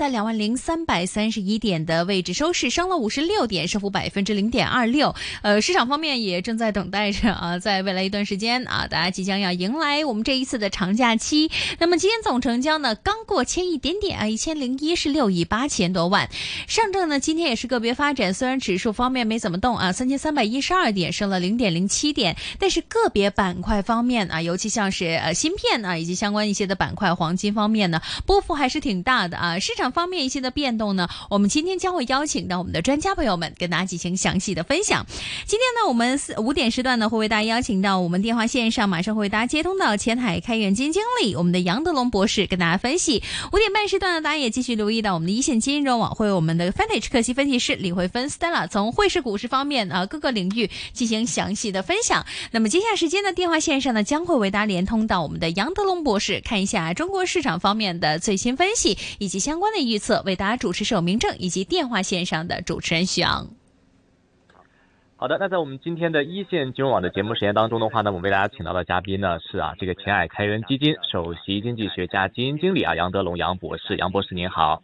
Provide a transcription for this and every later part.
在两万零三百三十一点的位置收市，升了五十六点，升幅百分之零点二六。呃，市场方面也正在等待着啊，在未来一段时间啊，大家即将要迎来我们这一次的长假期。那么今天总成交呢，刚过千一点点啊，一千零一十六亿八千多万。上证呢，今天也是个别发展，虽然指数方面没怎么动啊，三千三百一十二点，升了零点零七点，但是个别板块方面啊，尤其像是呃芯片啊以及相关一些的板块，黄金方面呢，波幅还是挺大的啊，市场。方面一些的变动呢，我们今天将会邀请到我们的专家朋友们跟大家进行详细的分享。今天呢，我们四五点时段呢会为大家邀请到我们电话线上，马上会为大家接通到前海开源基金经理我们的杨德龙博士跟大家分析。五点半时段呢，大家也继续留意到我们的一线金融网会我们的 f a n t a g e 客席分析师李慧芬 Stella 从汇市股市方面啊各个领域进行详细的分享。那么接下时间呢电话线上呢，将会为大家连通到我们的杨德龙博士，看一下中国市场方面的最新分析以及相关的。预测为大家主持是有明正以及电话线上的主持人徐阳。好的，那在我们今天的一线金融网的节目时间当中的话呢，我们为大家请到的嘉宾呢是啊这个前海开源基金首席经济学家、基金经理啊杨德龙杨博士，杨博士您好。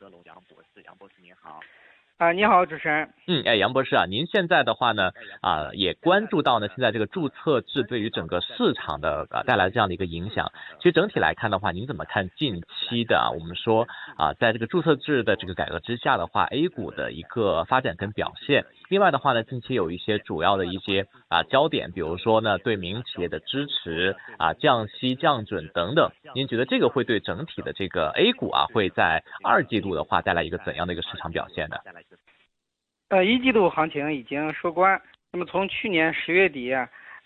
啊，你好，主持人。嗯，哎，杨博士啊，您现在的话呢，啊，也关注到呢，现在这个注册制对于整个市场的啊带来这样的一个影响。其实整体来看的话，您怎么看近期的啊？我们说啊，在这个注册制的这个改革之下的话，A 股的一个发展跟表现。另外的话呢，近期有一些主要的一些啊焦点，比如说呢，对民营企业的支持啊，降息降准等等。您觉得这个会对整体的这个 A 股啊，会在二季度的话带来一个怎样的一个市场表现呢？呃，一季度行情已经收官。那么从去年十月底，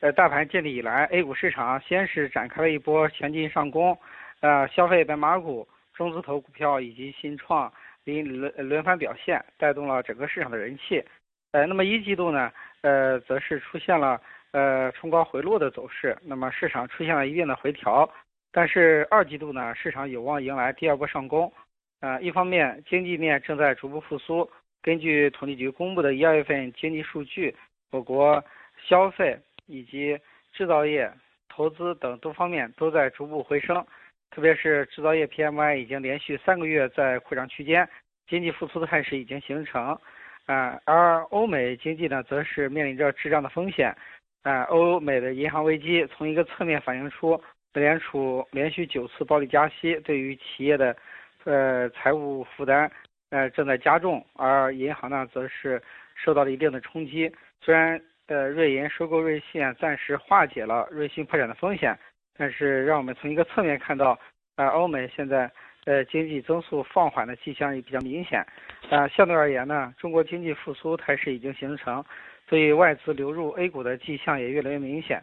呃，大盘建立以来，A 股市场先是展开了一波强劲上攻，呃，消费白马股、中字头股票以及新创轮轮轮番表现，带动了整个市场的人气。呃，那么一季度呢，呃，则是出现了呃冲高回落的走势，那么市场出现了一定的回调。但是二季度呢，市场有望迎来第二波上攻。呃，一方面经济面正在逐步复苏。根据统计局公布的一二月份经济数据，我国消费以及制造业、投资等多方面都在逐步回升，特别是制造业 PMI 已经连续三个月在扩张区间，经济复苏的态势已经形成。啊，而欧美经济呢，则是面临着滞胀的风险。啊，欧美的银行危机从一个侧面反映出美联储连续九次暴力加息对于企业的呃财务负担。呃，正在加重，而银行呢，则是受到了一定的冲击。虽然呃，瑞银收购瑞信暂时化解了瑞信破产的风险，但是让我们从一个侧面看到，呃，欧美现在呃经济增速放缓的迹象也比较明显。啊，相对而言呢，中国经济复苏态势已经形成，所以外资流入 A 股的迹象也越来越明显。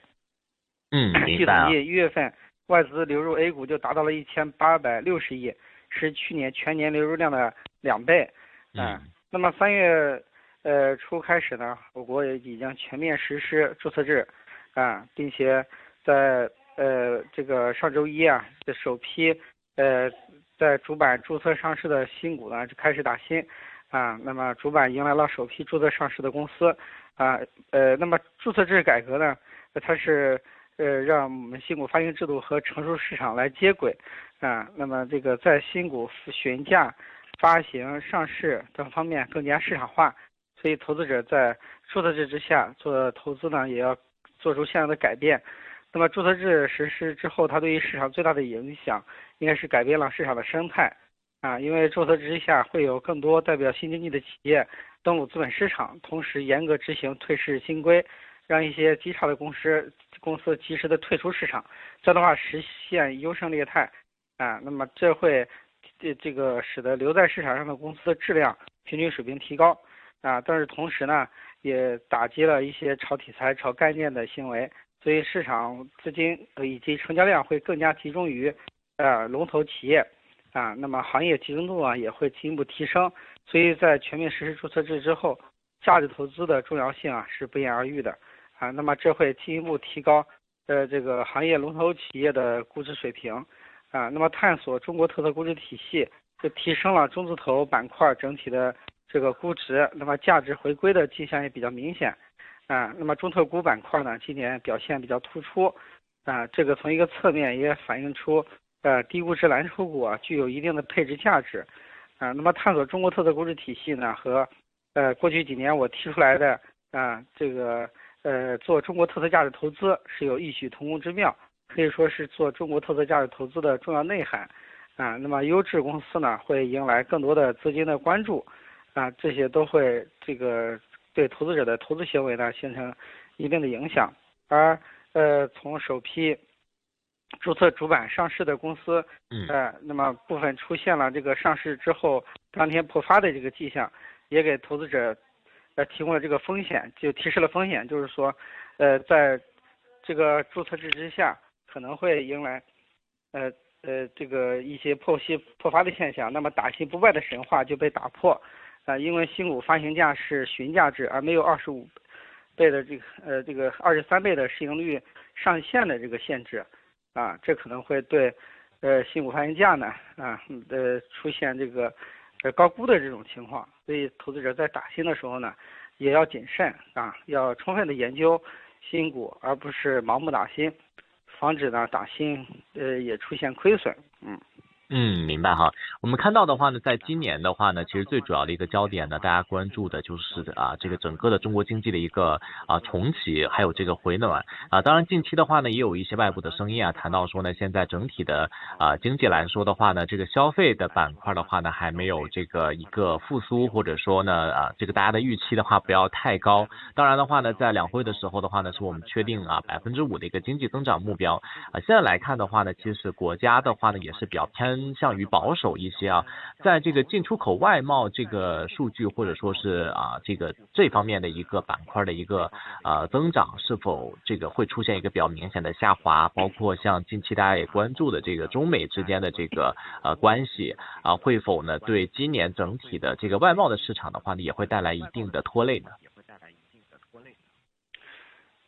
嗯，据统计，一月份外资流入 A 股就达到了一千八百六十亿，是去年全年流入量的。两倍，嗯，那么三月，呃初开始呢，我国也已经全面实施注册制，啊，并且在呃这个上周一啊，的首批呃在主板注册上市的新股呢就开始打新，啊，那么主板迎来了首批注册上市的公司，啊，呃，那么注册制改革呢，它是呃让我们新股发行制度和成熟市场来接轨，啊，那么这个在新股询价。发行、上市等方面更加市场化，所以投资者在注册制之下做投资呢，也要做出相应的改变。那么注册制实施之后，它对于市场最大的影响，应该是改变了市场的生态。啊，因为注册制之下会有更多代表新经济的企业登陆资本市场，同时严格执行退市新规，让一些极差的公司公司及时的退出市场，这样的话实现优胜劣汰。啊，那么这会。这这个使得留在市场上的公司的质量平均水平提高，啊，但是同时呢，也打击了一些炒题材、炒概念的行为，所以市场资金以及成交量会更加集中于，呃，龙头企业，啊，那么行业集中度啊也会进一步提升，所以在全面实施注册制之后，价值投资的重要性啊是不言而喻的，啊，那么这会进一步提高，呃，这个行业龙头企业的估值水平。啊，那么探索中国特色估值体系，就提升了中字头板块整体的这个估值，那么价值回归的迹象也比较明显。啊，那么中特估板块呢，今年表现比较突出。啊，这个从一个侧面也反映出，呃，低估值蓝筹股啊具有一定的配置价值。啊，那么探索中国特色估值体系呢和呃过去几年我提出来的啊这个呃做中国特色价值投资是有异曲同工之妙，可以说是做中国特色价值投资的重要内涵啊。那么优质公司呢会迎来更多的资金的关注啊，这些都会这个对投资者的投资行为呢形成一定的影响，而呃从首批。注册主板上市的公司，呃，那么部分出现了这个上市之后当天破发的这个迹象，也给投资者，呃，提供了这个风险，就提示了风险，就是说，呃，在这个注册制之下，可能会迎来，呃呃，这个一些破息破发的现象，那么打新不败的神话就被打破，啊，因为新股发行价是询价制，而没有二十五倍的这个呃这个二十三倍的市盈率上限的这个限制。啊，这可能会对，呃，新股发行价呢，啊，呃，出现这个，呃，高估的这种情况，所以投资者在打新的时候呢，也要谨慎啊，要充分的研究新股，而不是盲目打新，防止呢打新，呃，也出现亏损，嗯。嗯，明白哈。我们看到的话呢，在今年的话呢，其实最主要的一个焦点呢，大家关注的就是啊，这个整个的中国经济的一个啊重启，还有这个回暖啊。当然，近期的话呢，也有一些外部的声音啊，谈到说呢，现在整体的啊经济来说的话呢，这个消费的板块的话呢，还没有这个一个复苏，或者说呢啊，这个大家的预期的话不要太高。当然的话呢，在两会的时候的话呢，是我们确定啊百分之五的一个经济增长目标啊。现在来看的话呢，其实国家的话呢，也是比较偏。偏向于保守一些啊，在这个进出口外贸这个数据或者说是啊这个这方面的一个板块的一个呃增长是否这个会出现一个比较明显的下滑？包括像近期大家也关注的这个中美之间的这个呃关系啊，会否呢对今年整体的这个外贸的市场的话呢也会带来一定的拖累呢？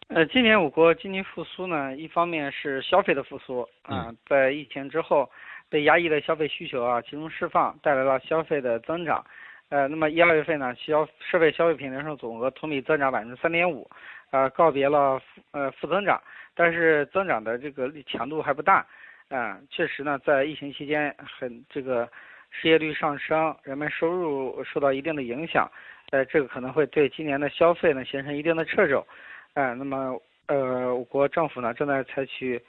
呃，今年我国经济复苏呢，一方面是消费的复苏啊，在疫情之后。被压抑的消费需求啊，集中释放，带来了消费的增长。呃，那么一二月份呢，消设备消费品零售总额同比增长百分之三点五，呃，告别了呃负增长，但是增长的这个强度还不大。啊，确实呢，在疫情期间很这个失业率上升，人们收入受到一定的影响。呃，这个可能会对今年的消费呢形成一定的掣肘。啊，那么呃，我国政府呢正在采取。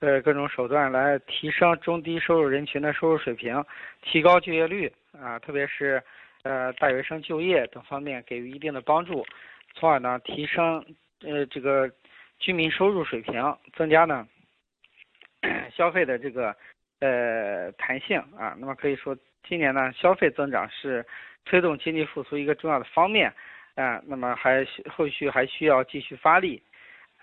呃，各种手段来提升中低收入人群的收入水平，提高就业率啊，特别是呃大学生就业等方面给予一定的帮助，从而呢提升呃这个居民收入水平，增加呢消费的这个呃弹性啊。那么可以说，今年呢消费增长是推动经济复苏一个重要的方面啊。那么还后续还需要继续发力。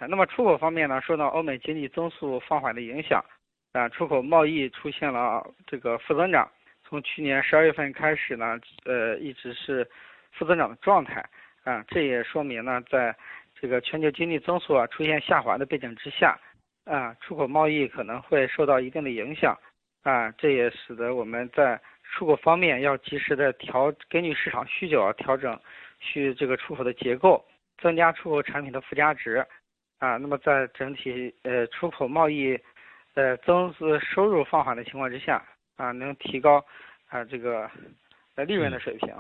那么出口方面呢，受到欧美经济增速放缓的影响，啊，出口贸易出现了这个负增长，从去年十二月份开始呢，呃，一直是负增长的状态，啊，这也说明呢，在这个全球经济增速啊出现下滑的背景之下，啊，出口贸易可能会受到一定的影响，啊，这也使得我们在出口方面要及时的调，根据市场需求啊调整，去这个出口的结构，增加出口产品的附加值。啊，那么在整体呃出口贸易，呃增资收入放缓的情况之下，啊能提高啊这个呃利润的水平，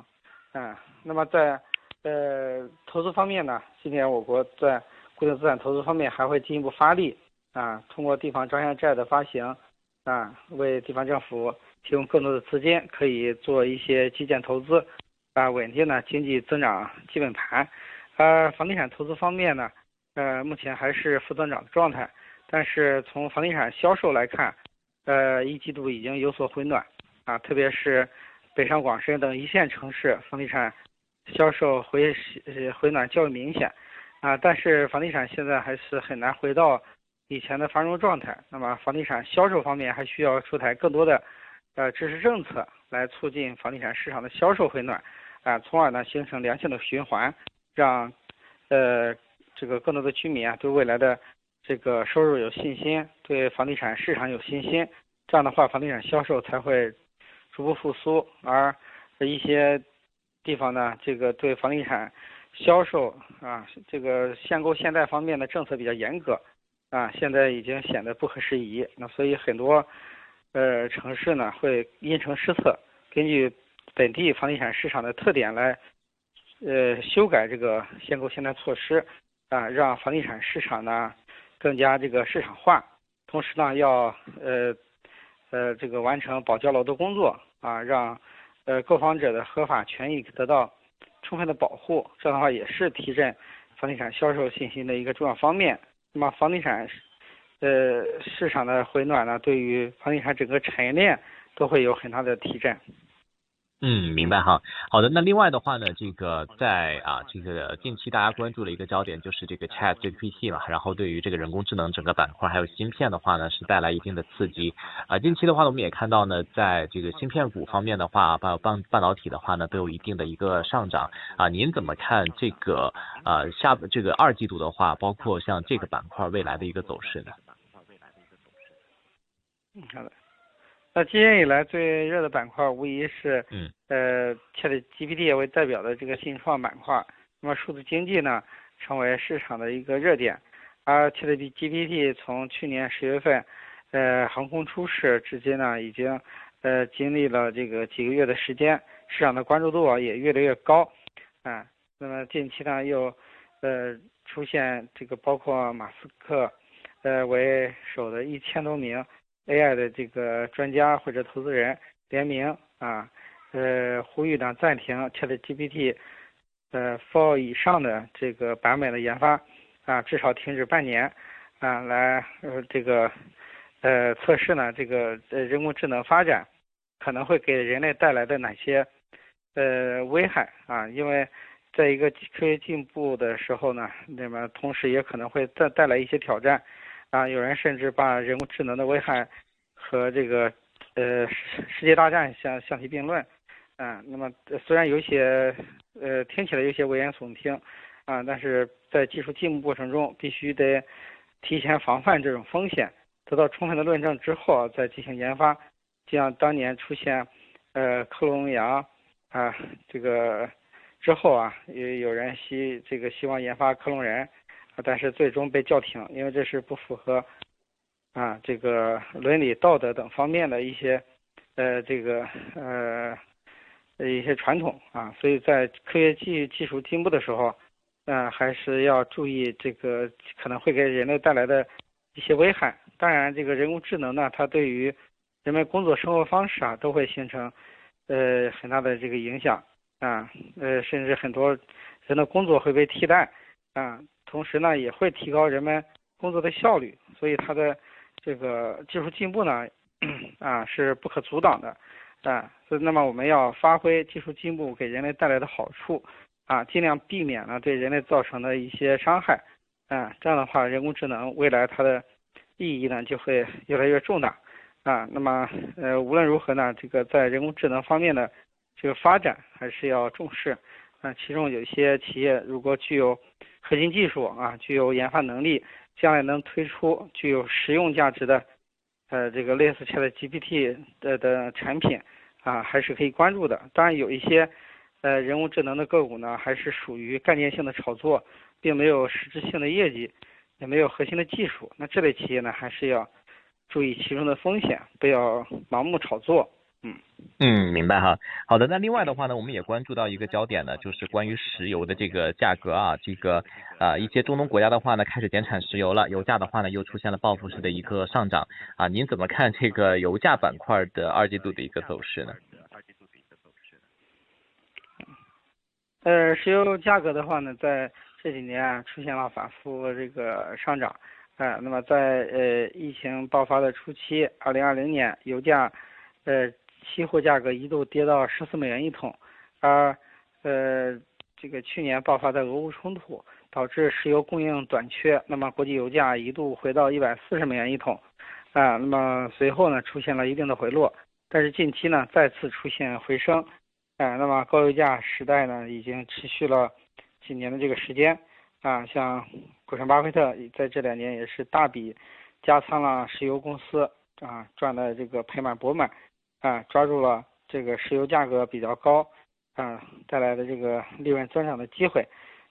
啊，那么在呃投资方面呢，今年我国在固定资产投资方面还会进一步发力，啊，通过地方专项债的发行，啊，为地方政府提供更多的资金，可以做一些基建投资，啊，稳定呢经济增长基本盘，呃，房地产投资方面呢。呃，目前还是负增长的状态，但是从房地产销售来看，呃，一季度已经有所回暖，啊，特别是北上广深等一线城市房地产销售回回暖较为明显，啊，但是房地产现在还是很难回到以前的繁荣状态。那么房地产销售方面还需要出台更多的呃支持政策来促进房地产市场的销售回暖，啊，从而呢形成良性的循环，让呃。这个更多的居民啊，对未来的这个收入有信心，对房地产市场有信心，这样的话，房地产销售才会逐步复苏。而一些地方呢，这个对房地产销售啊，这个限购限贷方面的政策比较严格啊，现在已经显得不合时宜。那所以很多呃城市呢，会因城施策，根据本地房地产市场的特点来，呃，修改这个限购限贷措施，啊，让房地产市场呢更加这个市场化。同时呢，要呃呃这个完成保交楼的工作，啊，让呃购房者的合法权益得到充分的保护。这样的话也是提振房地产销售信心的一个重要方面。那么房地产呃市场的回暖呢，对于房地产整个产业链都会有很大的提振。嗯，明白哈。好的，那另外的话呢，这个在啊，这个近期大家关注的一个焦点就是这个 Chat GPT 嘛，然后对于这个人工智能整个板块还有芯片的话呢，是带来一定的刺激。啊，近期的话呢，我们也看到呢，在这个芯片股方面的话，半半半导体的话呢，都有一定的一个上涨。啊，您怎么看这个呃下这个二季度的话，包括像这个板块未来的一个走势呢？嗯，好的。那今年以来最热的板块无疑是，嗯，呃，ChatGPT 为代表的这个新创板块。那么数字经济呢，成为市场的一个热点。而 ChatGPT 从去年十月份，呃，横空出世至今呢，已经，呃，经历了这个几个月的时间，市场的关注度啊也越来越高。啊，那么近期呢又，呃，出现这个包括马斯克，呃为首的一千多名。AI 的这个专家或者投资人联名啊，呃，呼吁呢暂停 ChatGPT，呃，Four 以上的这个版本的研发啊，至少停止半年啊，来呃这个呃测试呢这个呃人工智能发展可能会给人类带来的哪些呃危害啊？因为在一个科学进步的时候呢，那么同时也可能会带带来一些挑战。啊，有人甚至把人工智能的危害和这个呃世界大战相相提并论，啊，那么虽然有些呃听起来有些危言耸听，啊，但是在技术进步过程中必须得提前防范这种风险，得到充分的论证之后再进行研发，就像当年出现呃克隆羊啊这个之后啊，也有人希这个希望研发克隆人。但是最终被叫停，因为这是不符合啊这个伦理道德等方面的一些呃这个呃一些传统啊，所以在科学技技术进步的时候，嗯还是要注意这个可能会给人类带来的一些危害。当然，这个人工智能呢，它对于人们工作生活方式啊都会形成呃很大的这个影响啊呃甚至很多人的工作会被替代啊。同时呢，也会提高人们工作的效率，所以它的这个技术进步呢，啊是不可阻挡的，啊，所以那么我们要发挥技术进步给人类带来的好处，啊，尽量避免呢对人类造成的一些伤害，啊，这样的话，人工智能未来它的意义呢就会越来越重大，啊，那么呃无论如何呢，这个在人工智能方面的这个发展还是要重视，啊，其中有一些企业如果具有核心技术啊，具有研发能力，将来能推出具有实用价值的，呃，这个类似 ChatGPT 的的产品啊，还是可以关注的。当然，有一些呃人工智能的个股呢，还是属于概念性的炒作，并没有实质性的业绩，也没有核心的技术。那这类企业呢，还是要注意其中的风险，不要盲目炒作。嗯嗯，明白哈。好的，那另外的话呢，我们也关注到一个焦点呢，就是关于石油的这个价格啊，这个啊一些中东国家的话呢开始减产石油了，油价的话呢又出现了报复式的一个上涨啊，您怎么看这个油价板块的二季度的一个走势呢？呃，石油价格的话呢，在这几年啊出现了反复这个上涨，啊，那么在呃疫情爆发的初期，二零二零年油价呃。期货价格一度跌到十四美元一桶，而呃这个去年爆发的俄乌冲突导致石油供应短缺，那么国际油价一度回到一百四十美元一桶，啊，那么随后呢出现了一定的回落，但是近期呢再次出现回升，啊，那么高油价时代呢已经持续了几年的这个时间，啊，像股神巴菲特在这两年也是大笔加仓了石油公司，啊，赚的这个盆满钵满。啊，抓住了这个石油价格比较高，啊带来的这个利润增长的机会，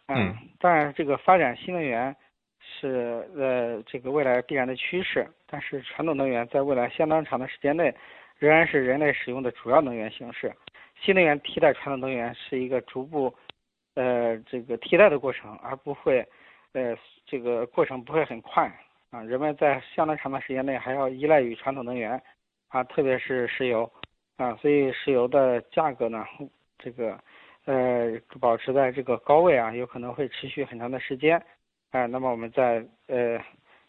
嗯，当然这个发展新能源是呃这个未来必然的趋势，但是传统能源在未来相当长的时间内仍然是人类使用的主要能源形式，新能源替代传统能源是一个逐步，呃，这个替代的过程，而不会，呃，这个过程不会很快啊。人们在相当长的时间内还要依赖于传统能源，啊，特别是石油，啊，所以石油的价格呢，这个，呃，保持在这个高位啊，有可能会持续很长的时间，啊，那么我们在呃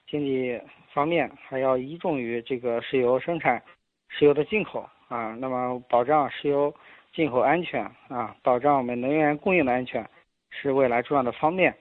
经济方面还要依重于这个石油生产，石油的进口啊，那么保障石油。进口安全啊，保障我们能源供应的安全，是未来重要的方面，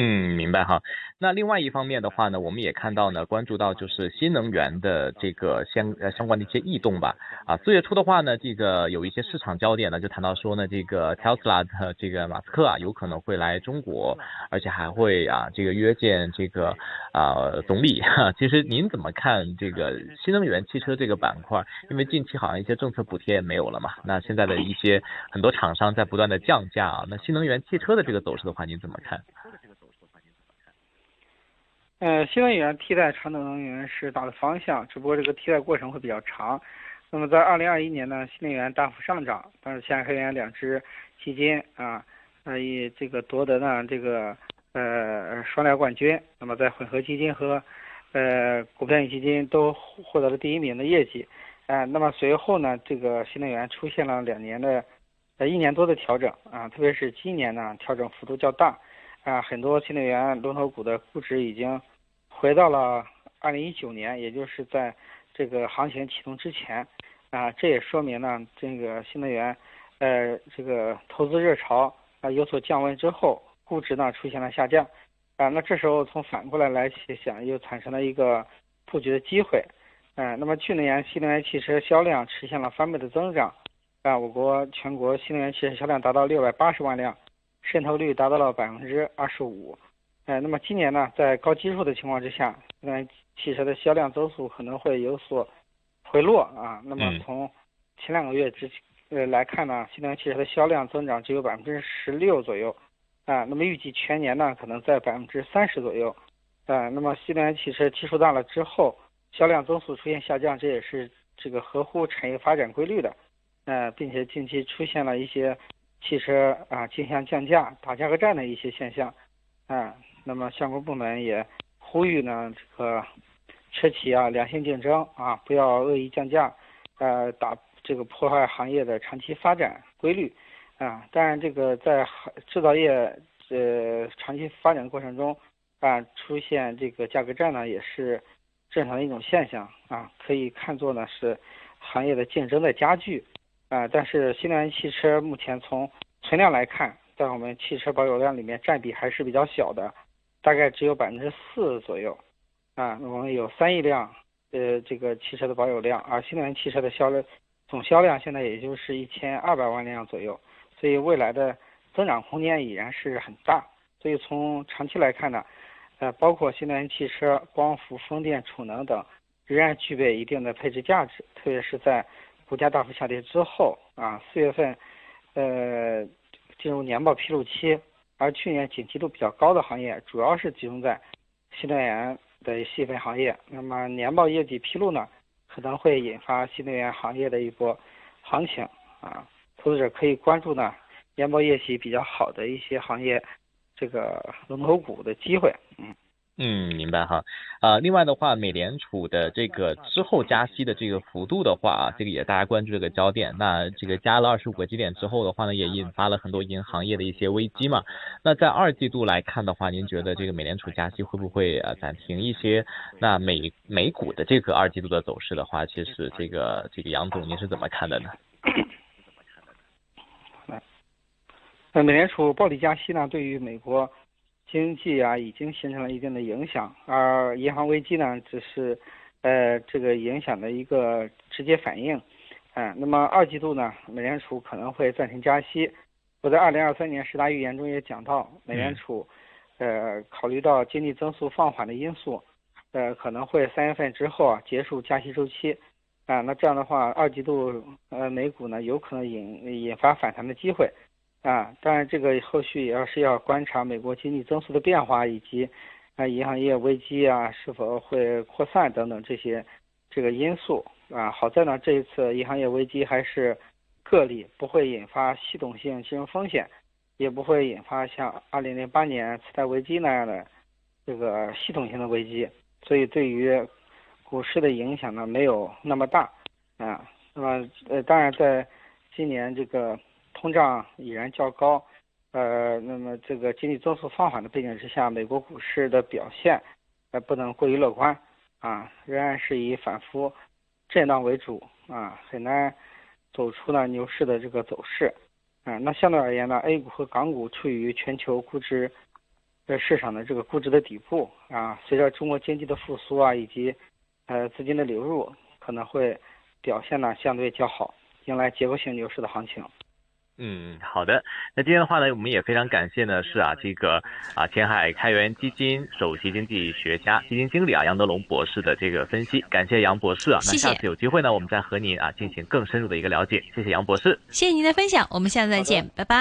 嗯，明白哈。那另外一方面的话呢，我们也看到呢，关注到就是新能源的这个相呃相关的一些异动吧。啊，四月初的话呢，这个有一些市场焦点呢，就谈到说呢，这个 Tesla 的这个马斯克啊，有可能会来中国，而且还会啊这个约见这个啊总理。其实您怎么看这个新能源汽车这个板块？因为近期好像一些政策补贴也没有了嘛。那现在的一些很多厂商在不断的降价啊，那新能源汽车的这个走势的话，您怎么看？呃，新能源替代传统能源是大的方向，只不过这个替代过程会比较长。那么在二零二一年呢，新能源大幅上涨，但是像黑源两只基金啊，呃，以这个夺得呢这个呃双料冠军。那么在混合基金和呃股票型基金都获得了第一名的业绩。啊，那么随后呢，这个新能源出现了两年的呃一年多的调整啊，特别是今年呢，调整幅度较大。啊，很多新能源龙头股的估值已经回到了二零一九年，也就是在这个行情启动之前。啊，这也说明呢，这个新能源，呃，这个投资热潮啊有所降温之后，估值呢出现了下降。啊，那这时候从反过来来想，又产生了一个布局的机会。嗯，那么去年新能源汽车销量实现了翻倍的增长。啊，我国全国新能源汽车销量达到六百八十万辆。渗透率达到了百分之二十五，呃，那么今年呢，在高基数的情况之下，新能源汽车的销量增速可能会有所回落啊。那么从前两个月之呃来看呢，新能源汽车的销量增长只有百分之十六左右，啊，那么预计全年呢可能在百分之三十左右，啊，那么新能源汽车基数大了之后，销量增速出现下降，这也是这个合乎产业发展规律的，呃，并且近期出现了一些。汽车啊，竞相降价、打价格战的一些现象，啊，那么相关部门也呼吁呢，这个车企啊，良性竞争啊，不要恶意降价，呃，打这个破坏行业的长期发展规律，啊，当然这个在制造业呃长期发展过程中，啊，出现这个价格战呢，也是正常的一种现象啊，可以看作呢是行业的竞争的加剧。啊，但是新能源汽车目前从存量来看，在我们汽车保有量里面占比还是比较小的，大概只有百分之四左右。啊，我们有三亿辆，呃，这个汽车的保有量，而新能源汽车的销量总销量现在也就是一千二百万辆左右，所以未来的增长空间已然是很大。所以从长期来看呢，呃，包括新能源汽车、光伏、风电、储能等，仍然具备一定的配置价值，特别是在。股价大幅下跌之后啊，四月份，呃，进入年报披露期，而去年景气度比较高的行业，主要是集中在新能源的细分行业。那么年报业绩披露呢，可能会引发新能源行业的一波行情啊，投资者可以关注呢年报业绩比较好的一些行业，这个龙头股的机会，嗯。嗯，明白哈，啊，另外的话，美联储的这个之后加息的这个幅度的话啊，这个也大家关注这个焦点。那这个加了二十五个基点之后的话呢，也引发了很多银行业的一些危机嘛。那在二季度来看的话，您觉得这个美联储加息会不会啊暂停一些？那美美股的这个二季度的走势的话，其实这个这个杨总您是怎么看的呢？那美联储暴力加息呢，对于美国。经济啊，已经形成了一定的影响，而银行危机呢，只是，呃，这个影响的一个直接反应，嗯，那么二季度呢，美联储可能会暂停加息。我在二零二三年十大预言中也讲到，美联储，呃，考虑到经济增速放缓的因素，呃，可能会三月份之后啊结束加息周期，啊，那这样的话，二季度呃美股呢有可能引引发反弹的机会。啊，当然，这个后续也要是要观察美国经济增速的变化，以及啊银行业危机啊是否会扩散等等这些这个因素啊。好在呢，这一次银行业危机还是个例，不会引发系统性金融风险，也不会引发像二零零八年次贷危机那样的这个系统性的危机，所以对于股市的影响呢没有那么大啊。那么呃，当然在今年这个通胀已然较高，呃，那么这个经济增速放缓的背景之下，美国股市的表现呃不能过于乐观啊，仍然是以反复震荡为主啊，很难。走出呢牛市的这个走势，啊，那相对而言呢，A 股和港股处于全球估值的市场的这个估值的底部啊，随着中国经济的复苏啊，以及呃资金的流入，可能会表现呢相对较好，迎来结构性牛市的行情。嗯，好的。那今天的话呢，我们也非常感谢呢，是啊，这个啊，前海开源基金首席经济学家、基金经理啊，杨德龙博士的这个分析，感谢杨博士啊。那下次有机会呢，我们再和您啊进行更深入的一个了解。谢谢杨博士，谢谢您的分享，我们下次再见，拜拜。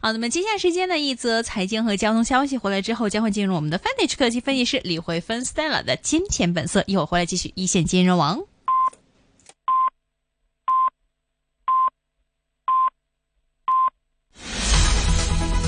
好，那么接下来时间呢，一则财经和交通消息回来之后，将会进入我们的 Vantage 科技分析师李慧芬 Stella 的金钱本色，一会儿回来继续一线金融网。